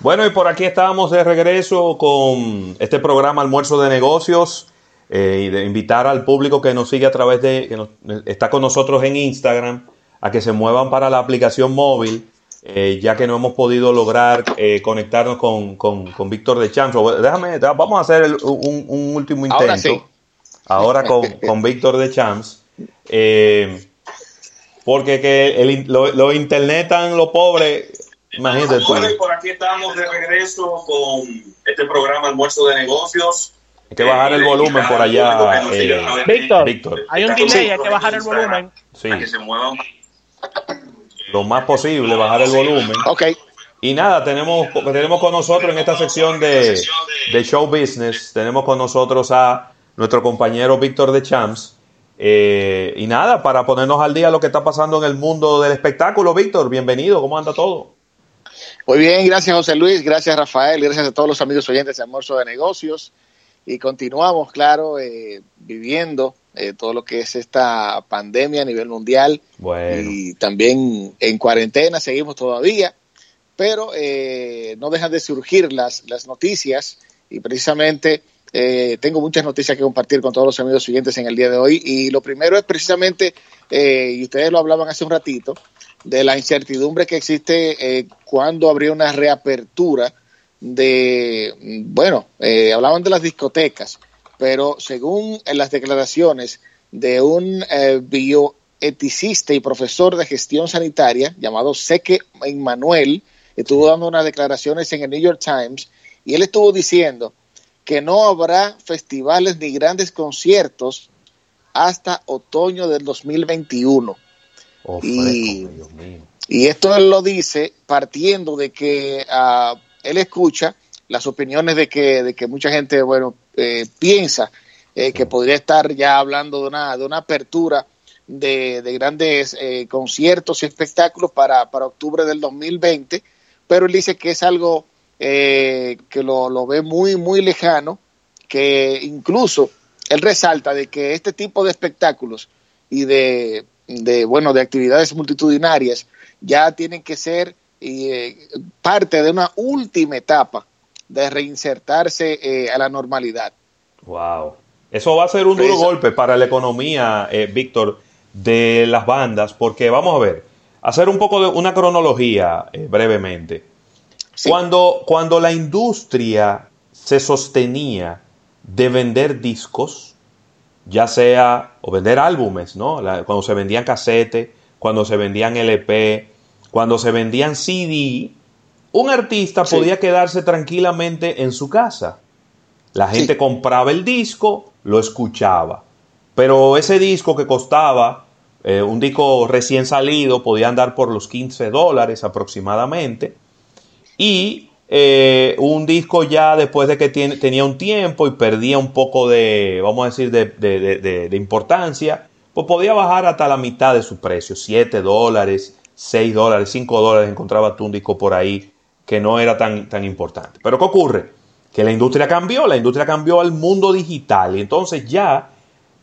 Bueno, y por aquí estamos de regreso con este programa Almuerzo de Negocios eh, y de invitar al público que nos sigue a través de, que nos- está con nosotros en Instagram, a que se muevan para la aplicación móvil, eh, ya que no hemos podido lograr eh, conectarnos con, con, con Víctor de Champs. Déjame, vamos a hacer el- un, un último intento. Ahora sí. Ahora con, con Víctor de Champs. Eh, porque que el, lo, lo internetan los pobres, imagínate tú. Bueno, y por aquí estamos de regreso con este programa Almuerzo de Negocios. Hay que bajar el Eh, volumen por al allá, eh, Víctor, Víctor. hay un delay, hay que bajar el volumen. Sí. Para que se muevan. Lo más posible, bajar el volumen. Ok. Y nada, tenemos, tenemos con nosotros en esta sección de, de show business, tenemos con nosotros a nuestro compañero Víctor de Champs. Eh, y nada, para ponernos al día lo que está pasando en el mundo del espectáculo, Víctor, bienvenido, ¿cómo anda todo? Muy bien, gracias José Luis, gracias Rafael, gracias a todos los amigos oyentes de Almuerzo de Negocios. Y continuamos, claro, eh, viviendo eh, todo lo que es esta pandemia a nivel mundial. Bueno, Y también en cuarentena seguimos todavía, pero eh, no dejan de surgir las, las noticias y precisamente eh, tengo muchas noticias que compartir con todos los amigos siguientes en el día de hoy. Y lo primero es precisamente, eh, y ustedes lo hablaban hace un ratito, de la incertidumbre que existe eh, cuando habría una reapertura de, bueno, eh, hablaban de las discotecas, pero según en las declaraciones de un eh, bioeticista y profesor de gestión sanitaria llamado Seque Emmanuel, estuvo dando unas declaraciones en el New York Times y él estuvo diciendo que no habrá festivales ni grandes conciertos hasta otoño del 2021. Oh, y- fresco, Dios mío. Y esto él lo dice partiendo de que ah, él escucha las opiniones de que, de que mucha gente, bueno, eh, piensa eh, que podría estar ya hablando de una, de una apertura de, de grandes eh, conciertos y espectáculos para, para octubre del 2020, pero él dice que es algo que lo, lo ve muy, muy lejano, que incluso él resalta de que este tipo de espectáculos y de, de bueno, de actividades multitudinarias ya tienen que ser eh, parte de una última etapa de reinsertarse eh, a la normalidad. Wow. Eso va a ser un duro Eso. golpe para la economía, eh, Víctor, de las bandas, porque vamos a ver, hacer un poco de una cronología eh, brevemente. Sí. Cuando, cuando la industria se sostenía de vender discos, ya sea, o vender álbumes, ¿no? La- cuando se vendían casetes, cuando se vendían LP, cuando se vendían CD, un artista Sí. podía quedarse tranquilamente en su casa. La gente Sí. compraba el disco, lo escuchaba. Pero ese disco que costaba, eh, un disco recién salido, podía andar por los 15 dólares aproximadamente. Y eh, un disco ya después de que tenía un tiempo y perdía un poco de, vamos a decir, de, importancia, pues podía bajar hasta la mitad de su precio, 7 dólares, 6 dólares, 5 dólares, encontrabas tú un disco por ahí que no era tan, tan importante. Pero ¿qué ocurre? Que la industria cambió, la industria cambió al mundo digital y entonces ya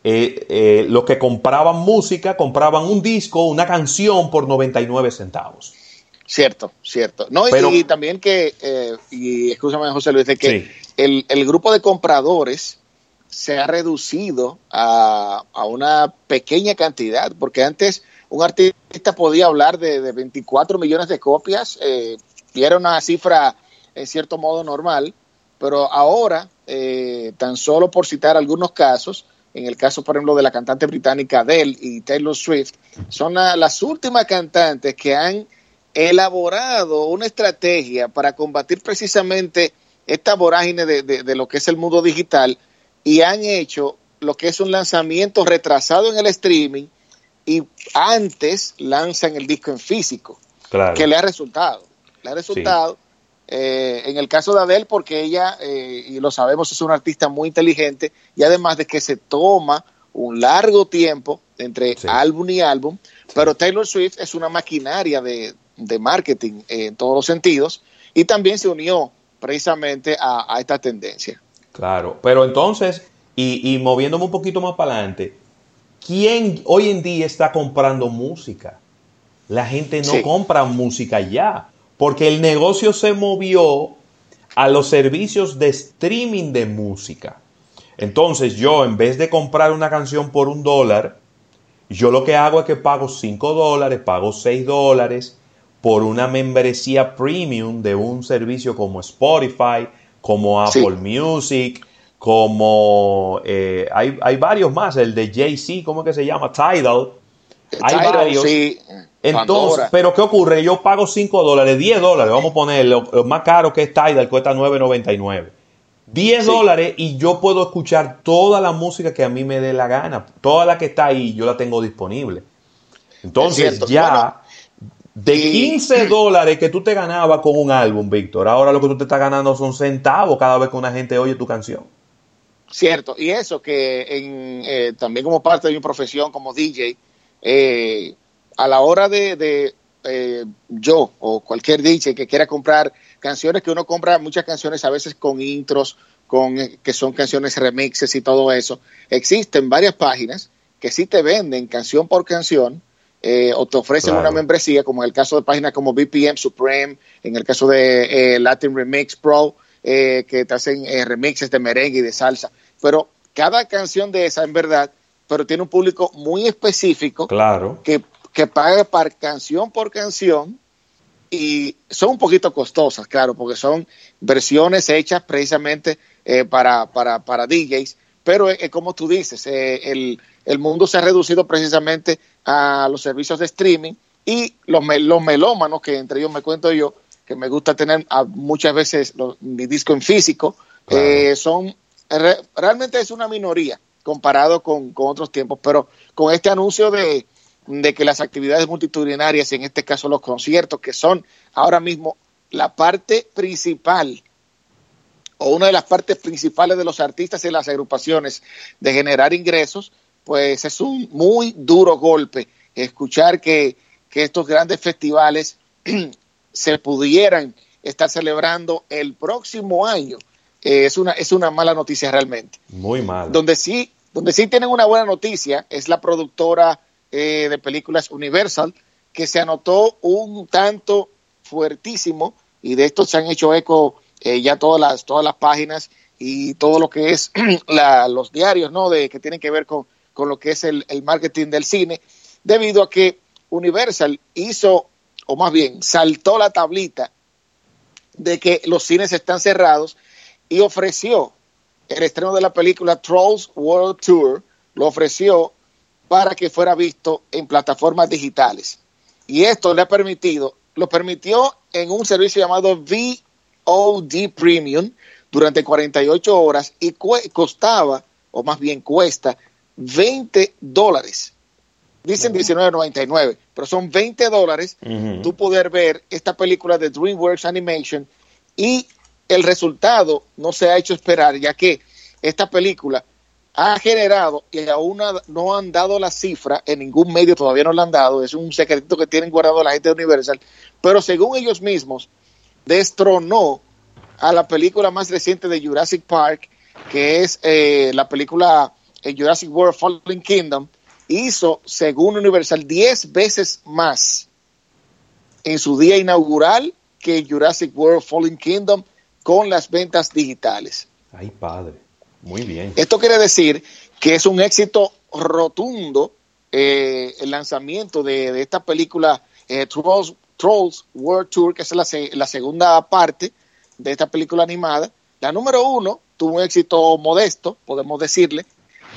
eh, eh, los que compraban música compraban un disco, una canción por 99 centavos. Cierto, cierto. No, y- también que, eh, y escúchame José Luis, de que Sí. el, el grupo de compradores se ha reducido a, a una pequeña cantidad, porque antes un artista podía hablar de, de 24 millones de copias eh, y era una cifra en cierto modo normal, pero ahora, eh, tan solo por citar algunos casos, en el caso, por ejemplo, de la cantante británica Adele y Taylor Swift, son la- las últimas cantantes que han elaborado una estrategia para combatir precisamente esta vorágine de, de- de lo que es el mundo digital y han hecho lo que es un lanzamiento retrasado en el streaming y antes lanzan el disco en físico, Claro. que le ha resultado. Le ha resultado. eh, en el caso de Adele, porque ella, eh, y lo sabemos, es una artista muy inteligente y además de que se toma un largo tiempo entre Sí. álbum y álbum, pero Taylor Swift es una maquinaria de, de marketing en todos los sentidos y también se unió precisamente a, a esta tendencia. Claro, pero entonces, y, y moviéndome un poquito más para adelante, ¿quién hoy en día está comprando música? La gente no Sí. compra música ya, porque el negocio se movió a los servicios de streaming de música. Entonces yo, en vez de comprar una canción por un dólar, yo lo que hago es que pago 5 dólares, pago 6 dólares por una membresía premium de un servicio como Spotify, como Apple Music, como eh, hay, hay, varios más, el de Jay-Z, ¿cómo es que se llama? Tidal. Hay varios. Sí. Entonces, pero ¿qué ocurre? Yo pago 5 dólares, 10 dólares, vamos a poner, lo, más caro que es Tidal cuesta 9.99. 10 dólares y yo puedo escuchar toda la música que a mí me dé la gana. Toda la que está ahí, yo la tengo disponible. Entonces ya de 15 dólares que tú te ganabas con un álbum, Víctor, ahora lo que tú te estás ganando son centavos cada vez que una gente oye tu canción. Cierto, y eso que en, eh, también como parte de mi profesión como DJ, eh, a la hora de, eh, yo o cualquier DJ que quiera comprar canciones, que uno compra muchas canciones a veces con intros, con que son canciones remixes y todo eso, existen varias páginas que sí te venden canción por canción eh, o te ofrecen una membresía, como en el caso de páginas como BPM Supreme, en el caso de eh, Latin Remix Pro, eh, que te hacen remixes de merengue y de salsa. Pero cada canción de esa, en verdad, pero tiene un público muy específico claro. que, que paga por canción por canción y son un poquito costosas, claro, porque son versiones hechas precisamente para, para, para DJs, pero es como tú dices, el, el mundo se ha reducido precisamente a los servicios de streaming y los, los melómanos, que entre ellos me cuento yo, que me gusta tener muchas veces mi disco en físico, eh, son realmente es una minoría comparado con, otros tiempos, pero con este anuncio de, de que las actividades multitudinarias, y en este caso los conciertos, que son ahora mismo la parte principal o una de las partes principales de los artistas y las agrupaciones de generar ingresos, pues es un muy duro golpe escuchar que, estos grandes festivales se pudieran estar celebrando el próximo año. Eh, es, una, es una mala noticia realmente. Muy mal. Donde sí, donde sí tienen una buena noticia es la productora eh, de películas Universal, que se anotó un tanto fuertísimo, y de esto se han hecho eco eh, ya todas las, todas las páginas y todo lo que es los diarios, ¿no? De, que tienen que ver con, con lo que es el, marketing del cine, debido a que Universal hizo, o más bien, saltó la tablita de que los cines están cerrados y ofreció el estreno de la película Trolls World Tour, lo ofreció para que fuera visto en plataformas digitales. Y esto le ha permitido, lo permitió en un servicio llamado VOD Premium durante 48 horas y costaba, o más bien cuesta, 20 dólares. Dicen 19.99, pero son 20 dólares. Tú poder ver esta película de DreamWorks Animation y el resultado no se ha hecho esperar, ya que esta película ha generado y aún no han dado la cifra, en ningún medio todavía no la han dado, es un secreto que tienen guardado la gente de Universal, pero según ellos mismos, destronó a la película más reciente de Jurassic Park, que es eh, la película Jurassic World Fallen Kingdom hizo, según Universal, 10 veces más en su día inaugural que Jurassic World Fallen Kingdom con las ventas digitales. Ay, padre. Muy bien. Esto quiere decir que es un éxito rotundo eh, el lanzamiento de, esta película eh, Trolls, World Tour, que es la, la segunda parte de esta película animada. La número uno tuvo un éxito modesto, podemos decirle,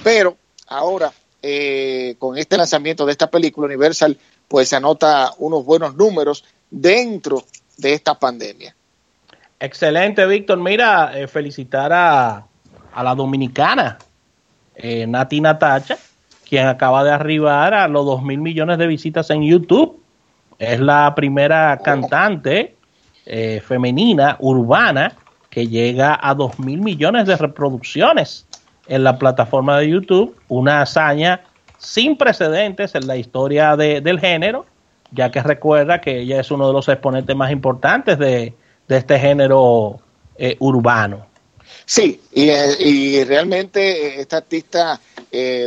pero ahora, eh, con este lanzamiento de esta película, Universal pues se anota unos buenos números dentro de esta pandemia. Excelente, Víctor. Mira, eh, felicitar a, la dominicana, eh, Nati Natacha, quien acaba de arribar a los 2 mil millones de visitas en YouTube. Es la primera cantante eh, femenina urbana que llega a 2 mil millones de reproducciones en la plataforma de YouTube, una hazaña sin precedentes en la historia del género, ya que recuerda que ella es uno de los exponentes más importantes de, este género eh, urbano. Sí, y, eh, realmente eh, esta artista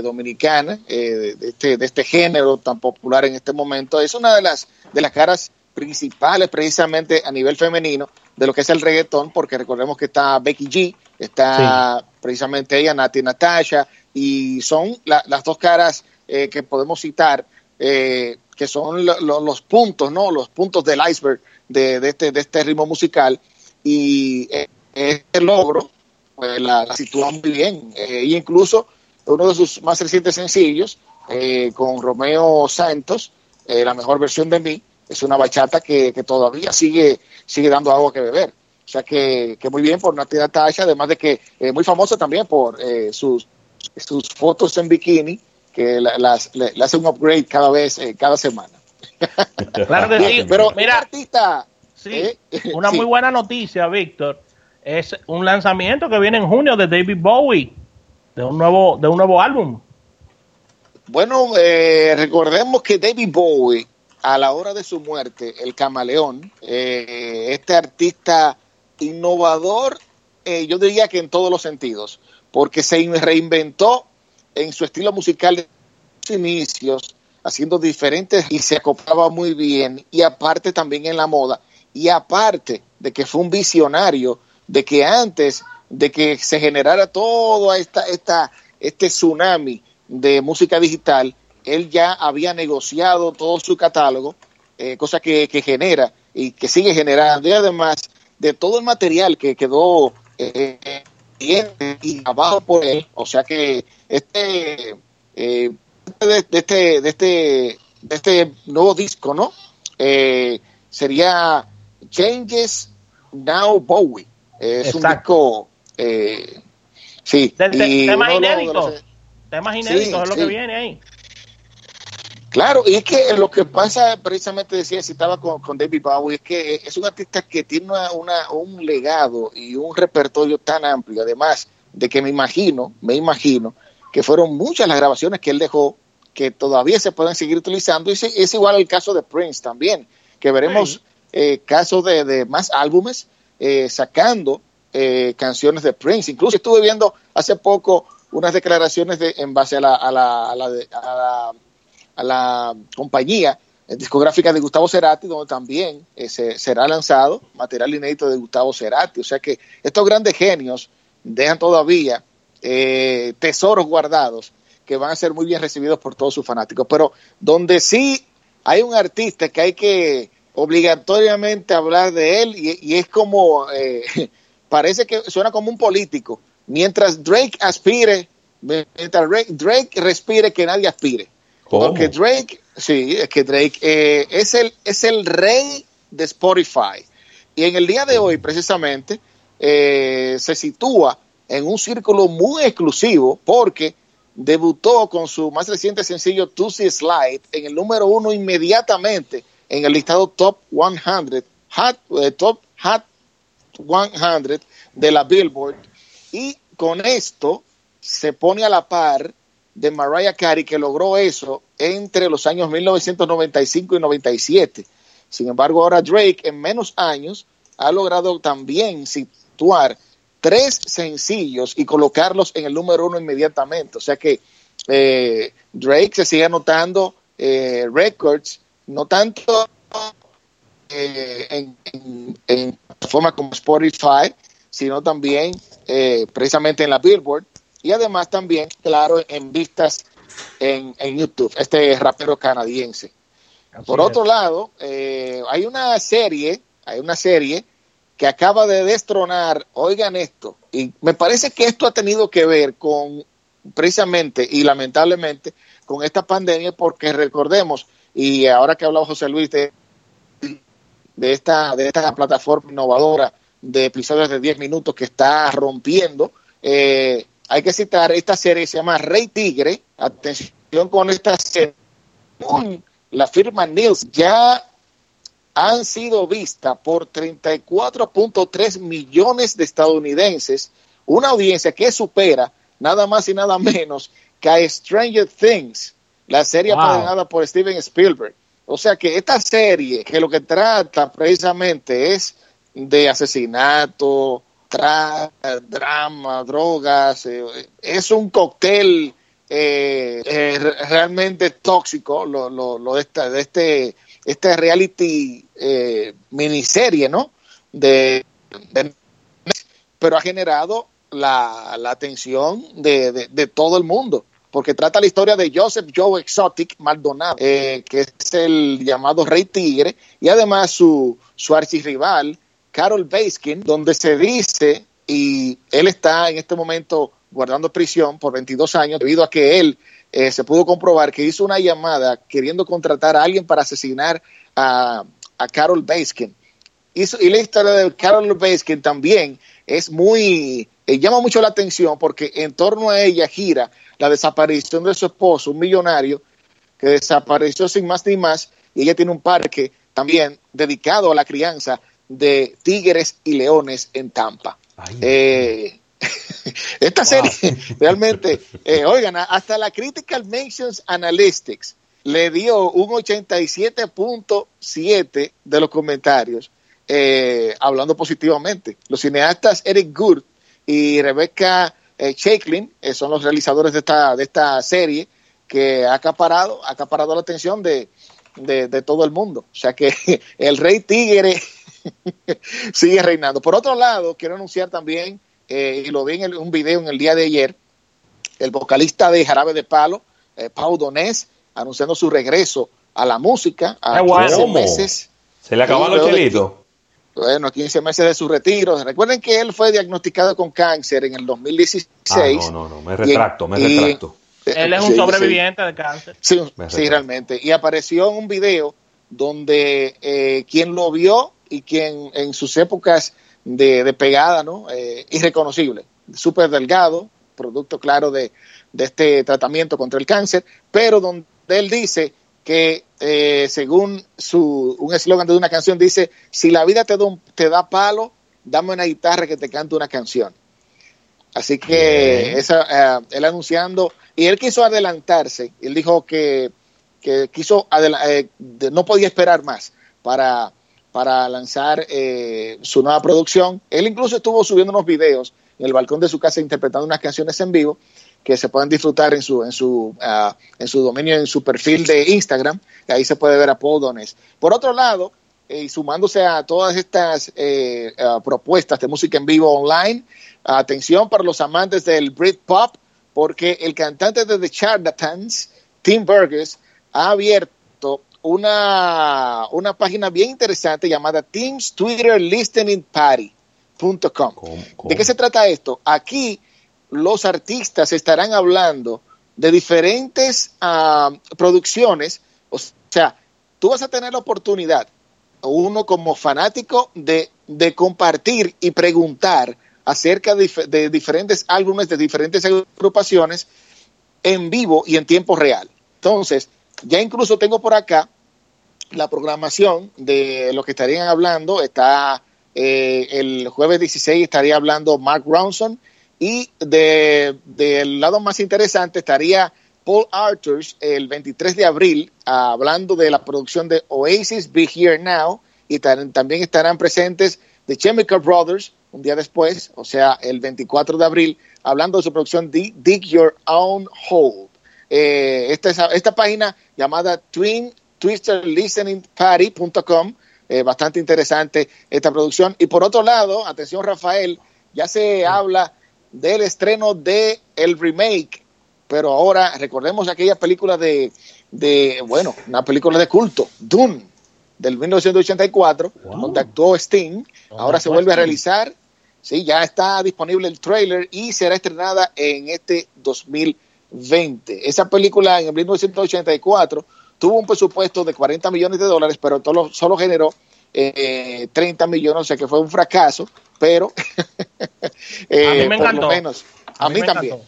dominicana de, este, de este género tan popular en este momento es una de las, de las caras principales precisamente a nivel femenino de lo que es el reggaetón, porque recordemos que está Becky G, está precisamente ella, Nati Natasha, y son las dos caras eh, que podemos citar, eh, que son los puntos, ¿no? Los puntos del iceberg de, este, de este ritmo musical. Y eh, este logro pues, la, sitúa muy bien. y incluso uno de sus más recientes sencillos, con Romeo Santos, la mejor versión de mí, es una bachata que, todavía sigue, sigue dando agua que beber. O sea que, muy bien por Nati Natasha, además de que es muy famosa también por sus, sus fotos en bikini, que las, le, hace un upgrade cada vez, eh, cada semana. Claro que sí, pero mira, artista, sí, eh, una muy buena noticia, Víctor, es un lanzamiento que viene en junio de David Bowie, de un nuevo, de un nuevo álbum. Bueno, eh, recordemos que David Bowie, a la hora de su muerte, el camaleón, este artista innovador, yo diría que en todos los sentidos, porque se reinventó en su estilo musical de sus inicios, haciendo diferentes y se acoplaba muy bien, y aparte también en la moda, y aparte de que fue un visionario, de que antes de que se generara todo esta, esta, este tsunami de música digital, él ya había negociado todo su catálogo, eh, cosa que, genera y que sigue generando, y además de todo el material que quedó eh, y abajo por él, o sea que este, eh, de, este, de, este, de este nuevo disco, ¿no? Eh, sería Changes Now Bowie. Es un disco, eh, sí. y temas inéditos. temas inéditos es lo que viene ahí. Claro, y es que lo que pasa, precisamente decía, si estaba con, con, David Bowie, es que es un artista que tiene una, un legado y un repertorio tan amplio, además de que me imagino, me imagino, que fueron muchas las grabaciones que él dejó que todavía se pueden seguir utilizando, y es igual al caso de Prince también, que veremos eh, casos de, más álbumes eh, sacando eh, canciones de Prince. Incluso estuve viendo hace poco unas declaraciones de, en base a la, a la, a la a la compañía discográfica de Gustavo Cerati, donde también eh, será lanzado material inédito de Gustavo Cerati. O sea que estos grandes genios dejan todavía eh, tesoros guardados que van a ser muy bien recibidos por todos sus fanáticos. Pero donde sí hay un artista que hay que obligatoriamente hablar de él y, es como, eh, parece que suena como un político. Mientras Drake aspire, mientras Drake respire, que nadie aspire. Porque Drake, sí, es que Drake eh, es, el, es el rey de Spotify. Y en el día de hoy, precisamente, eh, se sitúa en un círculo muy exclusivo porque debutó con su más reciente sencillo Tuesday Slide en el número uno inmediatamente en el listado Top 100, Hot, eh, Top Hot 100 de la Billboard. Y con esto se pone a la par de Mariah Carey que logró eso entre los años 1995 y 97. Sin embargo, ahora Drake en menos años ha logrado también situar tres sencillos y colocarlos en el número uno inmediatamente. O sea que eh, Drake se sigue anotando eh, records, no tanto eh, en, en, forma como Spotify, sino también precisamente en la Billboard y además también, claro, en vistas en, YouTube, este rapero canadiense. Por otro lado, eh, hay una serie, hay una serie que acaba de destronar, oigan esto, y me parece que esto ha tenido que ver con precisamente y lamentablemente con esta pandemia, porque recordemos, y ahora que ha hablado José Luis de, de, esta, de esta plataforma innovadora de episodios de 10 minutos que está rompiendo, eh, hay que citar esta serie, se llama Rey Tigre. Atención con esta serie. La firma Niels ya han sido vistas por 34.3 millones de estadounidenses, una audiencia que supera nada más y nada menos que a Stranger Things, la serie wow. por Steven Spielberg. O sea que esta serie, que lo que trata precisamente es de asesinato, drama, drogas, eh, es un cóctel eh, eh, realmente tóxico lo, lo, de, esta, de, este, esta reality eh, miniserie, ¿no? De, pero ha generado la, atención de, de, todo el mundo, porque trata la historia de Joseph Joe Exotic Maldonado, que es el llamado Rey Tigre, y además su, su archirrival, Carol Baskin, donde se dice, y él está en este momento guardando prisión por 22 años, debido a que él eh, se pudo comprobar que hizo una llamada queriendo contratar a alguien para asesinar a, Carol Baskin. y la historia de Carol Baskin también es muy, eh, llama mucho la atención porque en torno a ella gira la desaparición de su esposo, un millonario que desapareció sin más ni más, y ella tiene un parque también dedicado a la crianza de tigres y leones en Tampa. Eh, esta serie realmente, eh, oigan, hasta la Critical Mentions Analytics le dio un 87.7 de los comentarios eh, hablando positivamente. Los cineastas Eric Gould y Rebecca eh, son los realizadores de esta, de esta serie que ha acaparado, ha acaparado la atención de, de todo el mundo. O sea que el rey tigre sigue reinando. Por otro lado, quiero anunciar también eh, y lo vi en un video en el día de ayer, el vocalista de Jarabe de Palo, eh, Pau Donés, anunciando su regreso a la música a 15 meses. ¿Se le acabó el chelito? Bueno, 15 meses de su retiro. Recuerden que él fue diagnosticado con cáncer en el 2016. Ah, no, no, no, me retracto, me retracto. Él es un sobreviviente de cáncer. Sí, sí, realmente. Y apareció en un video donde eh, quien lo vio y quien en sus épocas de, pegada, ¿no? Eh, irreconocible, súper delgado, producto claro de, este tratamiento contra el cáncer, pero donde él dice que eh, según su, un eslogan de una canción dice, si la vida te, te da palo, dame una guitarra que te cante una canción. Así que esa, eh, él anunciando, y él quiso adelantarse, él dijo que, que quiso, no podía esperar más para para lanzar eh, su nueva producción. Él incluso estuvo subiendo unos videos en el balcón de su casa interpretando unas canciones en vivo que se pueden disfrutar en su en su uh, en su dominio en su perfil de Instagram ahí se puede ver a Paul. Por otro lado eh, y sumándose a todas estas eh, uh, propuestas de música en vivo online atención para los amantes del Britpop porque el cantante de The Charlatans Tim Burgess ha abierto una, una página bien interesante llamada Teams Twitter Listening Party.com. ¿De qué se trata esto? Aquí los artistas estarán hablando de diferentes uh, producciones, o sea, tú vas a tener la oportunidad, uno como fanático, de, de compartir y preguntar acerca de, de, diferentes álbumes de diferentes agrupaciones en vivo y en tiempo real. Entonces, ya incluso tengo por acá la programación de lo que estarían hablando. Está eh, el jueves 16 estaría hablando Mark Ronson y del lado más interesante estaría Paul Arthurs el 23 de abril hablando de la producción de Oasis Be Here Now y también estarán presentes The Chemical Brothers un día después, o sea, el 24 de abril, hablando de su producción Dig Your Own Hole. Eh, esta, esta página llamada Twin twisterlisteningparty.com. Eh, bastante interesante esta producción. Y por otro lado, atención Rafael, ya se habla del estreno de el remake, pero ahora recordemos aquella película de, de bueno, una película de culto, Dune, del 1984, donde actuó Sting. Ahora se vuelve a realizar. Sí, ya está disponible el trailer y será estrenada en este 2020. Esa película en el 1984 tuvo un presupuesto de 40 millones de dólares, pero solo generó eh, 30 millones, o sea que fue un fracaso, pero eh, a mí me encantó. menos, a, mí, también.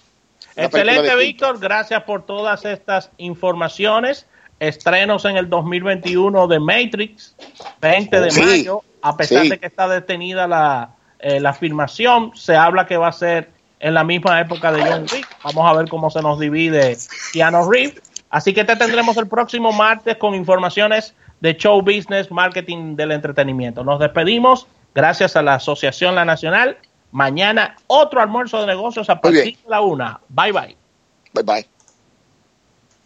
Excelente, Víctor, gracias por todas estas informaciones. Estrenos en el 2021 de Matrix, 20 de mayo, a pesar de que está detenida la, eh, la filmación, se habla que va a ser en la misma época de John Wick. Vamos a ver cómo se nos divide Keanu Reeves. Así que te tendremos el próximo martes con informaciones de show business, marketing del entretenimiento. Nos despedimos gracias a la Asociación La Nacional. Mañana otro almuerzo de negocios a partir de la una. Bye bye. Bye bye.